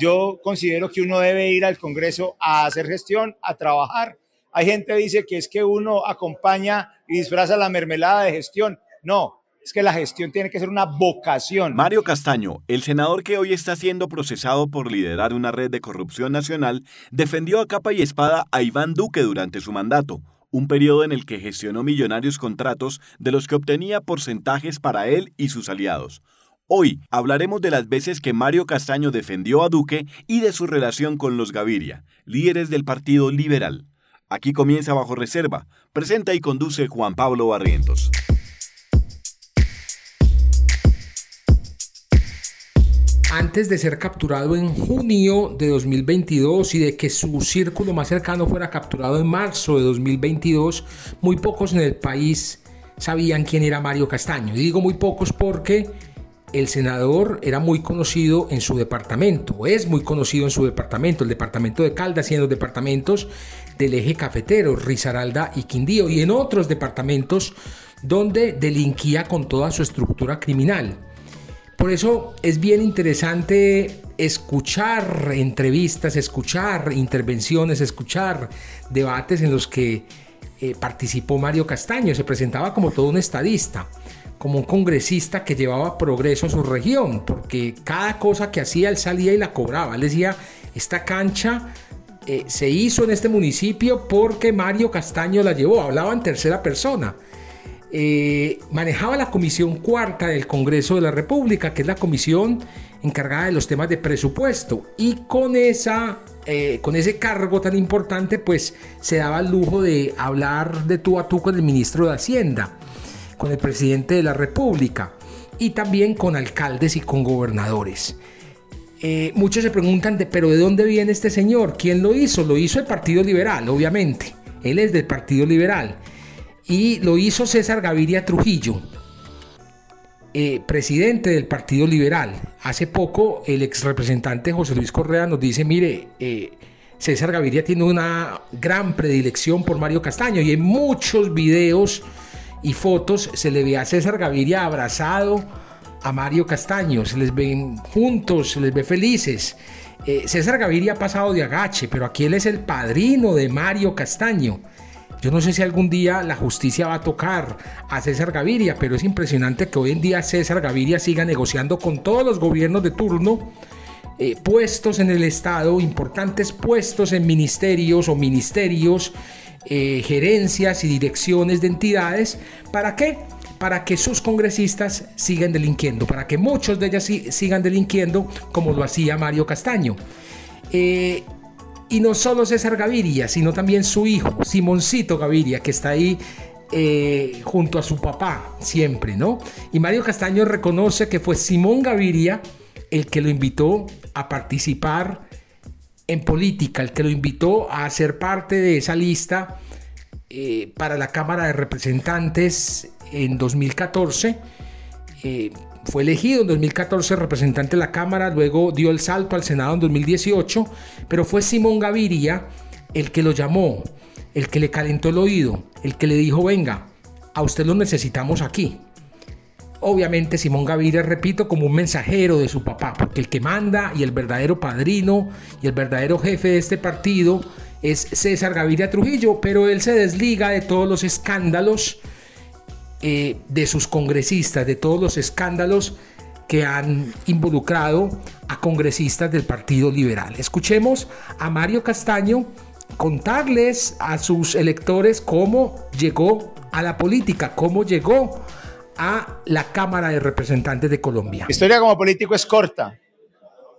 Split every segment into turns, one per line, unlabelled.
Yo considero que uno debe ir al Congreso a hacer gestión, a trabajar. Hay gente que dice que es que uno acompaña y disfraza la mermelada de gestión. No, es que la gestión tiene que ser una vocación.
Mario Castaño, el senador que hoy está siendo procesado por liderar una red de corrupción nacional, defendió a capa y espada a Iván Duque durante su mandato, un periodo en el que gestionó millonarios contratos de los que obtenía porcentajes para él y sus aliados. Hoy hablaremos de las veces que Mario Castaño defendió a Duque y de su relación con los Gaviria, líderes del Partido Liberal. Aquí comienza Bajo Reserva. Presenta y conduce Juan Pablo Barrientos.
Antes de ser capturado en junio de 2022 y de que su círculo más cercano fuera capturado en marzo de 2022, muy pocos en el país sabían quién era Mario Castaño. Y digo muy pocos porque el senador era muy conocido en su departamento, es muy conocido en su departamento, el departamento de Caldas y en los departamentos del eje cafetero, Risaralda y Quindío, y en otros departamentos donde delinquía con toda su estructura criminal. Por eso es bien interesante escuchar entrevistas, escuchar intervenciones, escuchar debates en los que eh, participó Mario Castaño, se presentaba como todo un estadista como un congresista que llevaba progreso a su región, porque cada cosa que hacía él salía y la cobraba. Él decía, esta cancha eh, se hizo en este municipio porque Mario Castaño la llevó, hablaba en tercera persona. Eh, manejaba la comisión cuarta del Congreso de la República, que es la comisión encargada de los temas de presupuesto. Y con, esa, eh, con ese cargo tan importante, pues se daba el lujo de hablar de tú a tú con el ministro de Hacienda con el presidente de la República y también con alcaldes y con gobernadores. Eh, muchos se preguntan, de, pero ¿de dónde viene este señor? ¿Quién lo hizo? Lo hizo el Partido Liberal, obviamente. Él es del Partido Liberal. Y lo hizo César Gaviria Trujillo, eh, presidente del Partido Liberal. Hace poco el ex representante José Luis Correa nos dice, mire, eh, César Gaviria tiene una gran predilección por Mario Castaño y hay muchos videos y fotos se le ve a César Gaviria abrazado a Mario Castaño, se les ven juntos, se les ve felices. Eh, César Gaviria ha pasado de agache, pero aquí él es el padrino de Mario Castaño. Yo no sé si algún día la justicia va a tocar a César Gaviria, pero es impresionante que hoy en día César Gaviria siga negociando con todos los gobiernos de turno eh, puestos en el Estado, importantes puestos en ministerios o ministerios eh, gerencias y direcciones de entidades. ¿Para qué? Para que sus congresistas sigan delinquiendo, para que muchos de ellas sigan delinquiendo como lo hacía Mario Castaño. Eh, y no solo César Gaviria, sino también su hijo, Simoncito Gaviria, que está ahí eh, junto a su papá siempre, ¿no? Y Mario Castaño reconoce que fue Simón Gaviria el que lo invitó a participar en política, el que lo invitó a ser parte de esa lista eh, para la Cámara de Representantes en 2014. Eh, fue elegido en 2014 representante de la Cámara, luego dio el salto al Senado en 2018, pero fue Simón Gaviria el que lo llamó, el que le calentó el oído, el que le dijo, venga, a usted lo necesitamos aquí. Obviamente Simón Gaviria, repito, como un mensajero de su papá, porque el que manda y el verdadero padrino y el verdadero jefe de este partido es César Gaviria Trujillo, pero él se desliga de todos los escándalos eh, de sus congresistas, de todos los escándalos que han involucrado a congresistas del Partido Liberal. Escuchemos a Mario Castaño contarles a sus electores cómo llegó a la política, cómo llegó a la Cámara de Representantes de Colombia.
Mi historia como político es corta.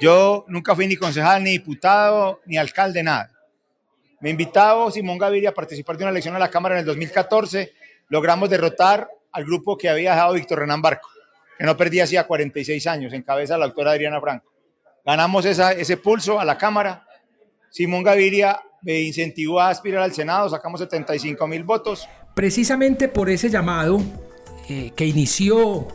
Yo nunca fui ni concejal, ni diputado, ni alcalde, nada. Me invitaba Simón Gaviria a participar de una elección a la Cámara en el 2014. Logramos derrotar al grupo que había dejado Víctor Renán Barco, que no perdía hacía 46 años, en cabeza de la doctora Adriana Franco. Ganamos ese pulso a la Cámara. Simón Gaviria me incentivó a aspirar al Senado, sacamos 75 mil votos.
Precisamente por ese llamado, que inició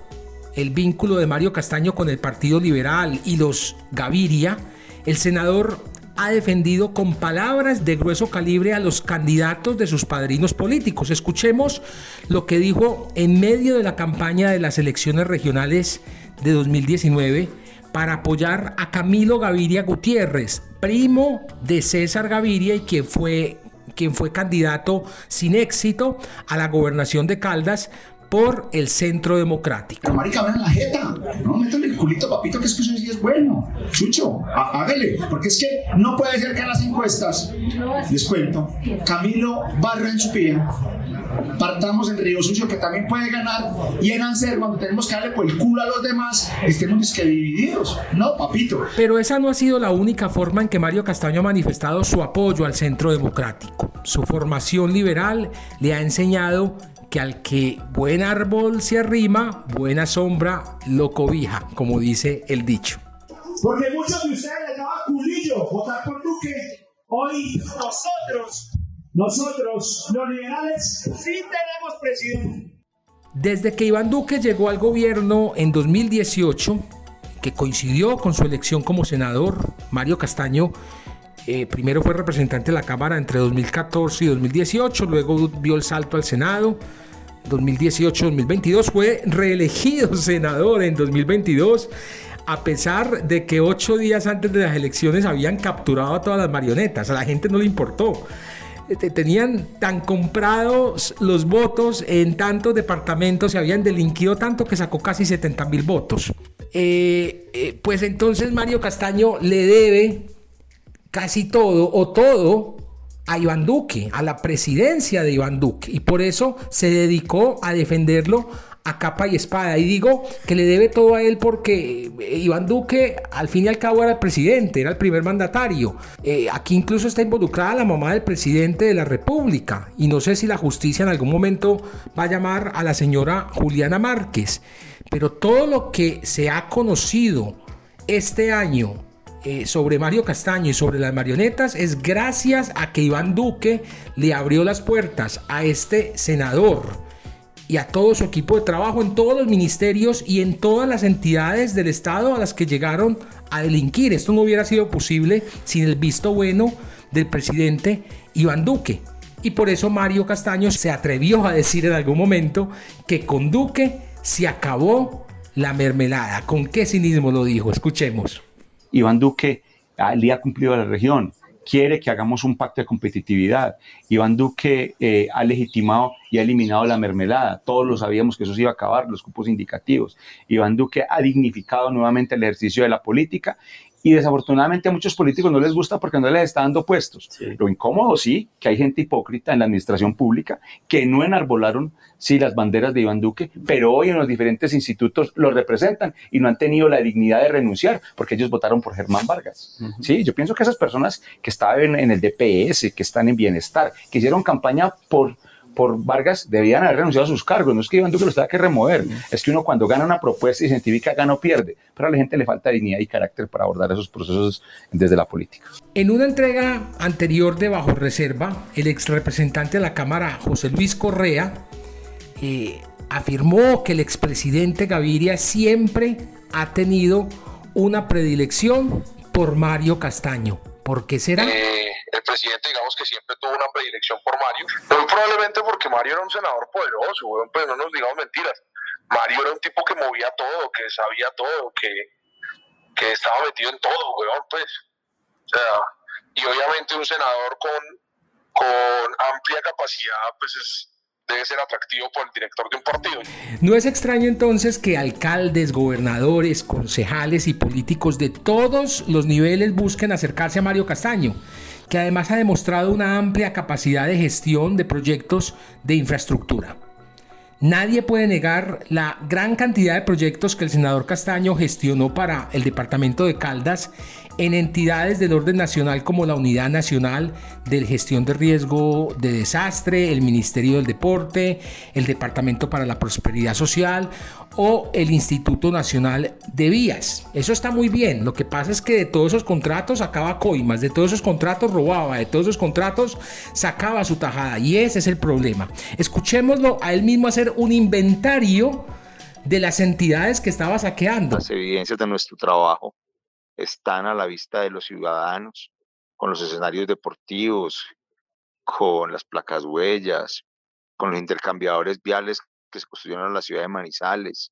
el vínculo de Mario Castaño con el Partido Liberal y los Gaviria, el senador ha defendido con palabras de grueso calibre a los candidatos de sus padrinos políticos. Escuchemos lo que dijo en medio de la campaña de las elecciones regionales de 2019 para apoyar a Camilo Gaviria Gutiérrez, primo de César Gaviria y fue, quien fue candidato sin éxito a la gobernación de Caldas por el Centro Democrático.
Pero marica, vean la jeta. No, métale el culito, papito, que es que eso sí es bueno. Chucho, hágale. Porque es que no puede ser que en las encuestas, les cuento, Camilo barra en su pie, partamos en Río Sucio, que también puede ganar, y en Anser, cuando tenemos que darle por el culo a los demás, estemos que divididos. No, papito.
Pero esa no ha sido la única forma en que Mario Castaño ha manifestado su apoyo al Centro Democrático. Su formación liberal le ha enseñado que al que buen árbol se arrima, buena sombra lo cobija, como dice el dicho.
Porque muchos de ustedes les daba culillo votar por Duque. Hoy nosotros, nosotros, los liberales, sí tenemos presidente.
Desde que Iván Duque llegó al gobierno en 2018, que coincidió con su elección como senador, Mario Castaño eh, primero fue representante de la Cámara entre 2014 y 2018, luego dio el salto al Senado. 2018-2022 fue reelegido senador en 2022 a pesar de que ocho días antes de las elecciones habían capturado a todas las marionetas, a la gente no le importó. Eh, tenían tan comprados los votos en tantos departamentos, se habían delinquido tanto que sacó casi 70 mil votos. Eh, pues entonces Mario Castaño le debe casi todo o todo a Iván Duque, a la presidencia de Iván Duque. Y por eso se dedicó a defenderlo a capa y espada. Y digo que le debe todo a él porque eh, Iván Duque al fin y al cabo era el presidente, era el primer mandatario. Eh, aquí incluso está involucrada la mamá del presidente de la República. Y no sé si la justicia en algún momento va a llamar a la señora Juliana Márquez. Pero todo lo que se ha conocido este año eh, sobre Mario Castaño y sobre las marionetas es gracias a que Iván Duque le abrió las puertas a este senador y a todo su equipo de trabajo en todos los ministerios y en todas las entidades del Estado a las que llegaron a delinquir. Esto no hubiera sido posible sin el visto bueno del presidente Iván Duque. Y por eso Mario Castaño se atrevió a decir en algún momento que con Duque se acabó la mermelada. ¿Con qué cinismo lo dijo? Escuchemos.
Iván Duque le ha cumplido a la región, quiere que hagamos un pacto de competitividad. Iván Duque eh, ha legitimado y ha eliminado la mermelada. Todos lo sabíamos que eso se iba a acabar, los cupos indicativos. Iván Duque ha dignificado nuevamente el ejercicio de la política y desafortunadamente a muchos políticos no les gusta porque no les está dando puestos. Lo incómodo sí, que hay gente hipócrita en la administración pública que no enarbolaron sí las banderas de Iván Duque, pero hoy en los diferentes institutos lo representan y no han tenido la dignidad de renunciar porque ellos votaron por Germán Vargas. Sí, yo pienso que esas personas que estaban en el DPS, que están en bienestar, que hicieron campaña por por Vargas debían haber renunciado a sus cargos. No es que Iván Duque los tenga que remover, es que uno cuando gana una propuesta y se identifica gana o pierde, pero a la gente le falta dignidad y carácter para abordar esos procesos desde la política.
En una entrega anterior de Bajo Reserva, el ex representante de la Cámara, José Luis Correa, eh, afirmó que el expresidente Gaviria siempre ha tenido una predilección por Mario Castaño. ¿Por qué será?
Eh, presidente, digamos que siempre tuvo una predilección por Mario, muy probablemente porque Mario era un senador poderoso, pues no nos digamos mentiras. Mario era un tipo que movía todo, que sabía todo, que, que estaba metido en todo, weón, pues. O sea, y obviamente un senador con, con amplia capacidad, pues es, debe ser atractivo por el director de un partido.
No es extraño entonces que alcaldes, gobernadores, concejales y políticos de todos los niveles busquen acercarse a Mario Castaño, que además ha demostrado una amplia capacidad de gestión de proyectos de infraestructura. Nadie puede negar la gran cantidad de proyectos que el senador Castaño gestionó para el departamento de Caldas en entidades del orden nacional como la Unidad Nacional de Gestión de Riesgo de Desastre, el Ministerio del Deporte, el Departamento para la Prosperidad Social o el Instituto Nacional de Vías. Eso está muy bien. Lo que pasa es que de todos esos contratos sacaba coimas, de todos esos contratos robaba, de todos esos contratos sacaba su tajada. Y ese es el problema. Escuchémoslo a él mismo hacer un inventario de las entidades que estaba saqueando.
Las evidencias de nuestro trabajo están a la vista de los ciudadanos, con los escenarios deportivos, con las placas huellas, con los intercambiadores viales que se construyeron en la ciudad de Manizales,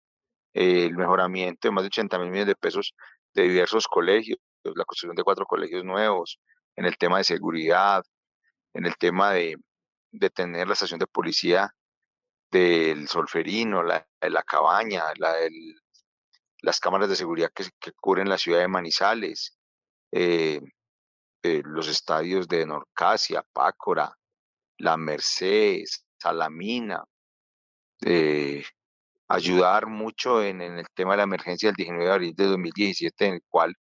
el mejoramiento de más de 80 mil millones de pesos de diversos colegios, la construcción de cuatro colegios nuevos, en el tema de seguridad, en el tema de, de tener la estación de policía del Solferino, la, la Cabaña, la las cámaras de seguridad que, cubren la ciudad de Manizales, eh, eh, los estadios de Norcasia, Pácora, La Merced, Salamina, eh, ayudar mucho en, en, el tema de la emergencia del 19 de abril de 2017, en el cual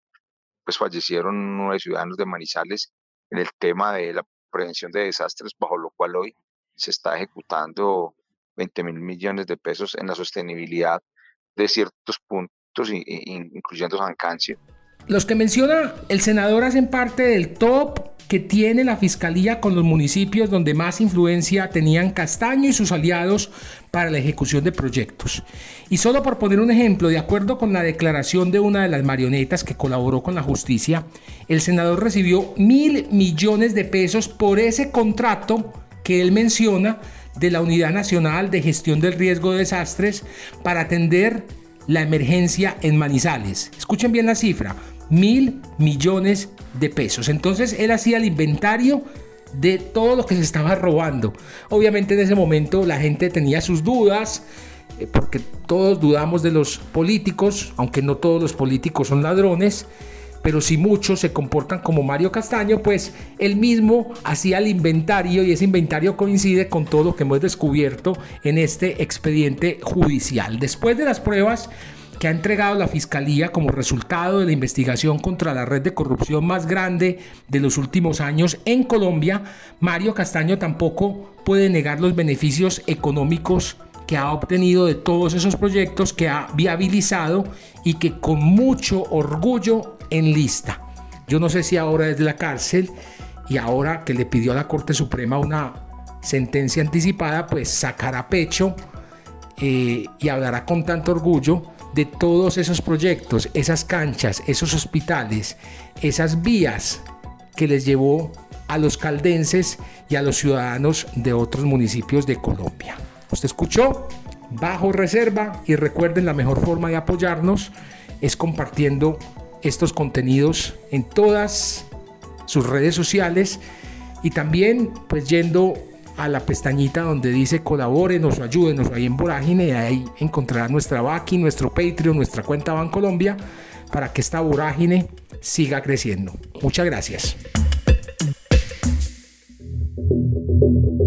pues fallecieron nueve ciudadanos de Manizales en el tema de la prevención de desastres, bajo lo cual hoy se está ejecutando 20 mil millones de pesos en la sostenibilidad de ciertos puntos, incluyendo San Cancio.
Los que menciona el senador hacen parte del top que tiene la fiscalía con los municipios donde más influencia tenían Castaño y sus aliados para la ejecución de proyectos. Y solo por poner un ejemplo, de acuerdo con la declaración de una de las marionetas que colaboró con la justicia, el senador recibió mil millones de pesos por ese contrato que él menciona de la Unidad Nacional de Gestión del Riesgo de Desastres para atender la emergencia en Manizales. Escuchen bien la cifra, mil millones de pesos. Entonces él hacía el inventario de todo lo que se estaba robando. Obviamente en ese momento la gente tenía sus dudas, eh, porque todos dudamos de los políticos, aunque no todos los políticos son ladrones pero si muchos se comportan como Mario Castaño, pues él mismo hacía el inventario y ese inventario coincide con todo lo que hemos descubierto en este expediente judicial. Después de las pruebas que ha entregado la Fiscalía como resultado de la investigación contra la red de corrupción más grande de los últimos años en Colombia, Mario Castaño tampoco puede negar los beneficios económicos que ha obtenido de todos esos proyectos que ha viabilizado y que con mucho orgullo en lista. Yo no sé si ahora es de la cárcel y ahora que le pidió a la Corte Suprema una sentencia anticipada, pues sacará pecho eh, y hablará con tanto orgullo de todos esos proyectos, esas canchas, esos hospitales, esas vías que les llevó a los caldenses y a los ciudadanos de otros municipios de Colombia. ¿Usted escuchó? Bajo reserva y recuerden la mejor forma de apoyarnos es compartiendo estos contenidos en todas sus redes sociales y también pues yendo a la pestañita donde dice colabórenos o ayúdenos ahí en Vorágine y ahí encontrará nuestra Baki, nuestro Patreon, nuestra cuenta Bancolombia para que esta vorágine siga creciendo. Muchas gracias.